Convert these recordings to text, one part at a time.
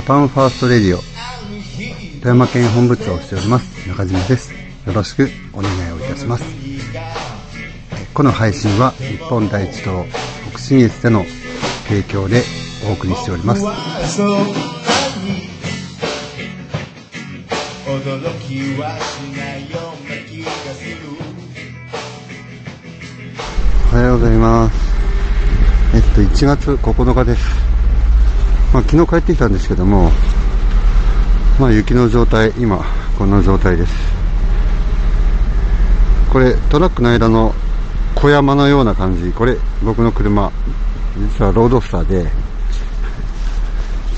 ジャパンファーストレディオ富山県本部長をしております中島です。よろしくお願いをいたします。この配信は日本第一党北信越での提供でお送りしております。おはようございます。えっと1月9日ですまあ、昨日帰ってきたんですけどもまあ雪の状態今こんな状態です。これトラックの間の小山のような感じ。これ僕の車実はロードスターで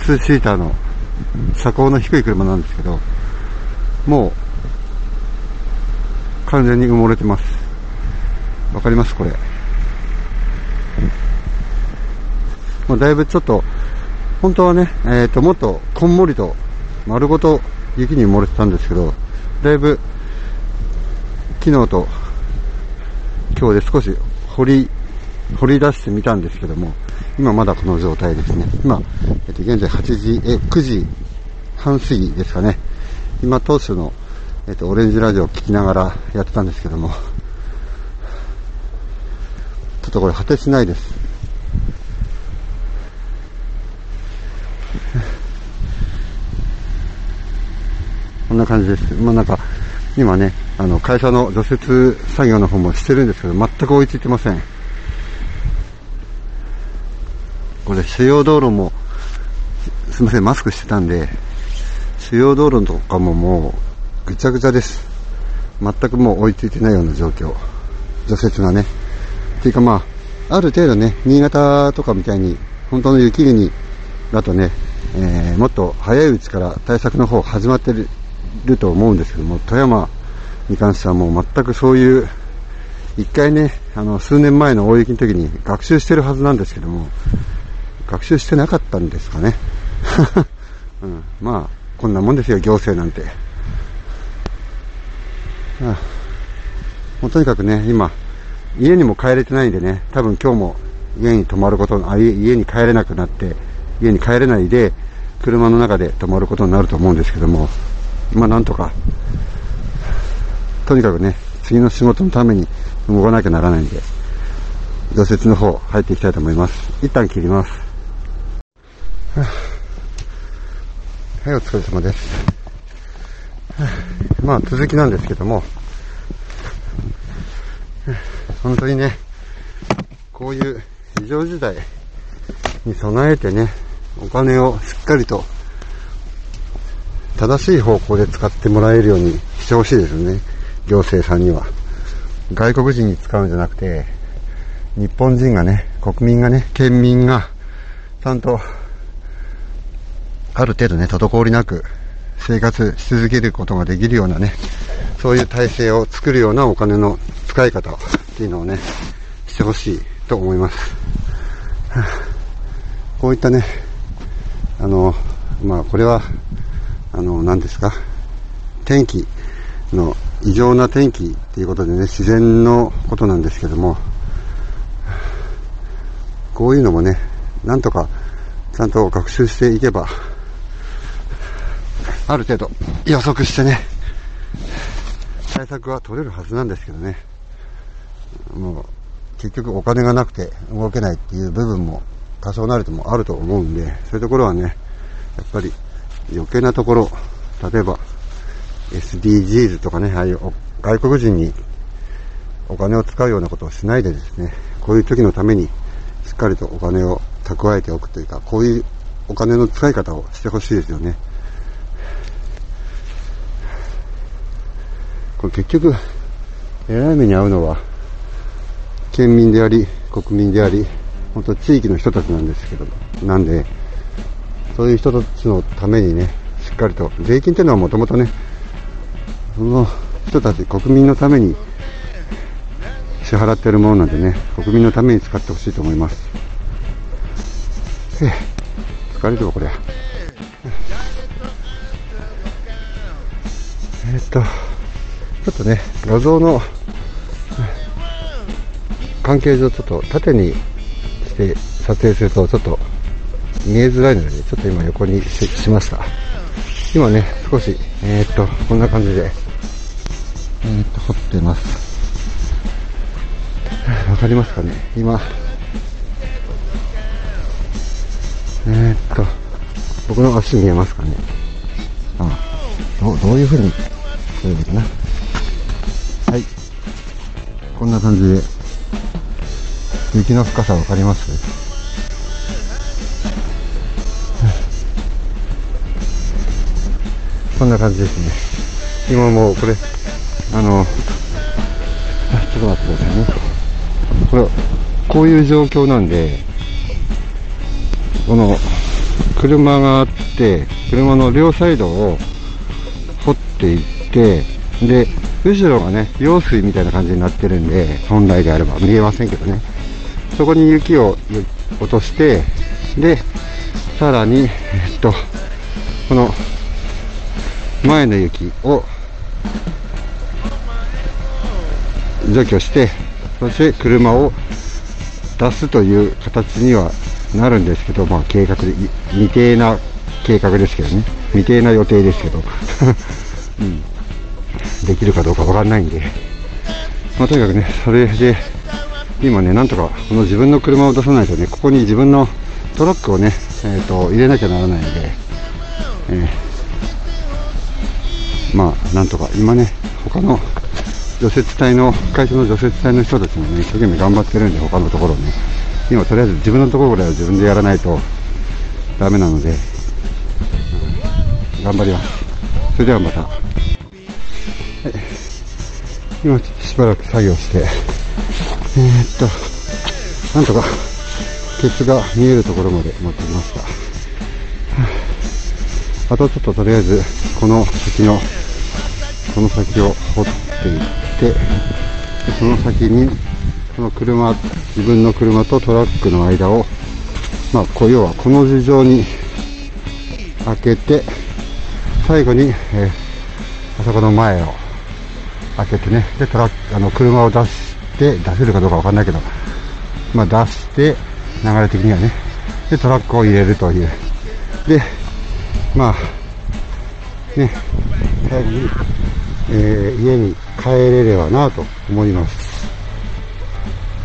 2シーターの車高の低い車なんですけどもう完全に埋もれてます。わかります？これ。もうだいぶちょっと本当はね、え、ー、と、もっとこんもりと丸ごと雪に埋もれてたんですけど、だいぶ昨日と今日で少し掘り、掘り出してみたんですけども、今まだこの状態ですね。今、えっ、と、現在8時、え、9時半過ぎですかね。今、当初の、えっ、と、オレンジラジオを聞きながらやってたんですけども、ちょっとこれ果てしないです。こんな感じです。まあなんか、今ね、あの、会社の除雪作業の方もしてるんですけど、全く追いついてません。これ、主要道路も、すみません、マスクしてたんで、主要道路とかももう、ぐちゃぐちゃです。全くもう追いついてないような状況。除雪がね。っていうかまあ、ある程度ね、新潟とかみたいに、本当の雪国だとね、えー、もっと早いうちから対策の方始まってるると思うんですけども、富山に関してはもう全くそういう、一回ね、あの、数年前の大雪の時に学習してるはずなんですけども、学習してなかったんですかね。うん、まあ、こんなもんですよ、行政なんて。あもうとにかくね、今、家にも帰れてないんでね、多分今日も家に泊まることあ家に帰れなくなって、家に帰れないで、車の中で泊まることになると思うんですけども、まあなんとか、とにかくね、次の仕事のために動かなきゃならないんで、除雪の方入っていきたいと思います。一旦切ります。はい、お疲れ様です。まあ続きなんですけども、本当にね、こういう非常事態に備えてね、お金をしっかりと正しい方向で使ってもらえるようにしてほしいですよね。行政さんには。外国人に使うんじゃなくて、日本人がね、国民がね、県民が、ちゃんと、ある程度ね、滞りなく生活し続けることができるようなね、そういう体制を作るようなお金の使い方っていうのをね、してほしいと思います。こういったね、あの、まあこれはあの、何ですか、天気の異常な天気っていうことでね、自然のことなんですけども、こういうのもね、なんとかちゃんと学習していけば、ある程度予測してね、対策は取れるはずなんですけどね、もう結局お金がなくて動けないっていう部分も多少なりともあると思うんで、そういうところはね、やっぱり余計なところ、例えば SDGs とかね、ああいう外国人にお金を使うようなことをしないでですね、こういう時のためにしっかりとお金を蓄えておくというか、こういうお金の使い方をしてほしいですよね。これ結局、えらい目に遭うのは、県民であり、国民であり、本当地域の人たちなんですけど、なんで、そういう人たちのためにね、しっかりと、税金っていうのはもともとね、その人たち、国民のために支払っているものなんでね、国民のために使ってほしいと思います。え疲れるわ、これ。えー、っと、ちょっとね、画像の関係上、ちょっと縦にして撮影すると、ちょっと見えづらいので、ちょっと今横にしました。今ね、少し、えー、っと、こんな感じで、えー、っと、掘ってます。わかりますかね？今、えー、っと、僕の足見えますかね？ああどう、どういう風にすればいいかな？はい。こんな感じで、雪の深さわかります？こんな感じですね。今もうこれ、あの、ちょっと待ってくださいね。これ、こういう状況なんで、この、車があって、車の両サイドを掘っていって、で、後ろがね、用水みたいな感じになってるんで、本来であれば見えませんけどね。そこに雪を落として、で、さらに、えっと、この前の雪を除去して、そして車を出すという形にはなるんですけど、まあ計画で、未定な計画ですけどね。未定な予定ですけど。うん。できるかどうかわかんないんで。まあとにかくね、それで、今ね、なんとかこの自分の車を出さないとね、ここに自分のトラックをね、えっ、ー、と、入れなきゃならないんで、えーまあなんとか今ね他の除雪隊の会社の除雪隊の人たちもね一生懸命頑張ってるんで他のところね今とりあえず自分のところぐらいは自分でやらないとダメなので、頑張ります。それではまた、はい、今ちょっとしばらく作業してえー、っとなんとかケツが見えるところまで持ってきました。あとちょっととりあえずこの先のこの先を掘っていってその先にこの車自分の車とトラックの間をまあこ要はこの事情に開けて最後に、えー、あそこの前を開けてねでトラックあの車を出して出せるかどうかわかんないけどまあ出して流れ的にはねでトラックを入れるという。でまあね早くにえー、家に帰れればなと思います。